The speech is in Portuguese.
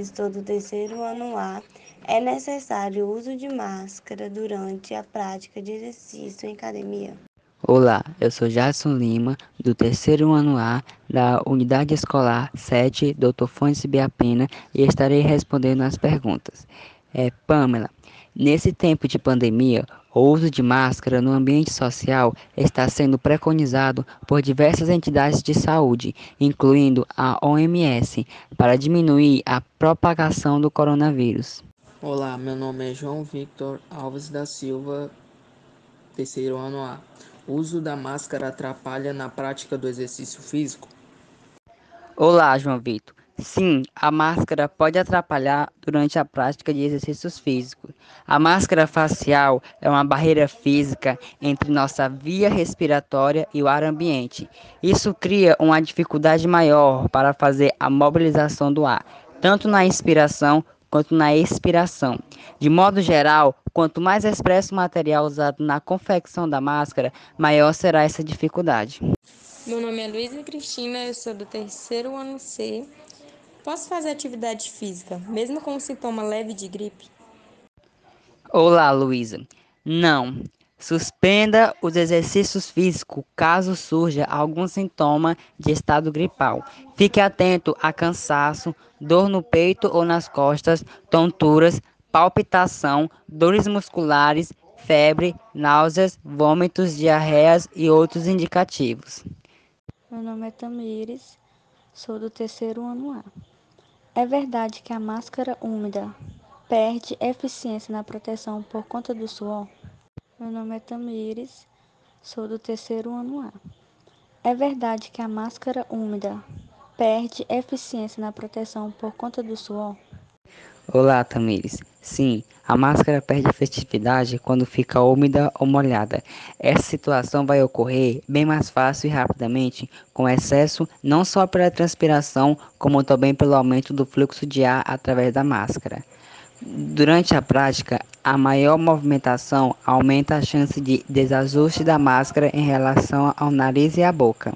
estou do terceiro ano A. É necessário o uso de máscara durante a prática de exercício em academia? Olá, eu sou Jason Lima, do terceiro ano A da Unidade Escolar 7, Dr. Fontes Biapena, e estarei respondendo as perguntas. É, Pamela, nesse tempo de pandemia, o uso de máscara no ambiente social está sendo preconizado por diversas entidades de saúde, incluindo a OMS, para diminuir a propagação do coronavírus. Olá, meu nome é João Victor Alves da Silva, terceiro ano A. O uso da máscara atrapalha na prática do exercício físico? Olá, João Vitor. Sim, a máscara pode atrapalhar durante a prática de exercícios físicos. A máscara facial é uma barreira física entre nossa via respiratória e o ar ambiente. Isso cria uma dificuldade maior para fazer a mobilização do ar, tanto na inspiração quanto na expiração. De modo geral, quanto mais expresso o material usado na confecção da máscara, maior será essa dificuldade. Meu nome é Luísa Cristina, eu sou do terceiro ano C. Posso fazer atividade física, mesmo com um sintoma leve de gripe? Olá, Luísa. Não. Suspenda os exercícios físicos caso surja algum sintoma de estado gripal. Fique atento a cansaço, dor no peito ou nas costas, tonturas, palpitação, dores musculares, febre, náuseas, vômitos, diarreias e outros indicativos. Meu nome é Tamires, sou do terceiro ano A. É verdade que a máscara úmida perde eficiência na proteção por conta do suor? Meu nome é Tamires, sou do terceiro ano A. É verdade que a máscara úmida perde eficiência na proteção por conta do suor? Olá, Tamires. Sim, a máscara perde efetividade quando fica úmida ou molhada. Essa situação vai ocorrer bem mais fácil e rapidamente com excesso não só pela transpiração, como também pelo aumento do fluxo de ar através da máscara. Durante a prática, a maior movimentação aumenta a chance de desajuste da máscara em relação ao nariz e à boca.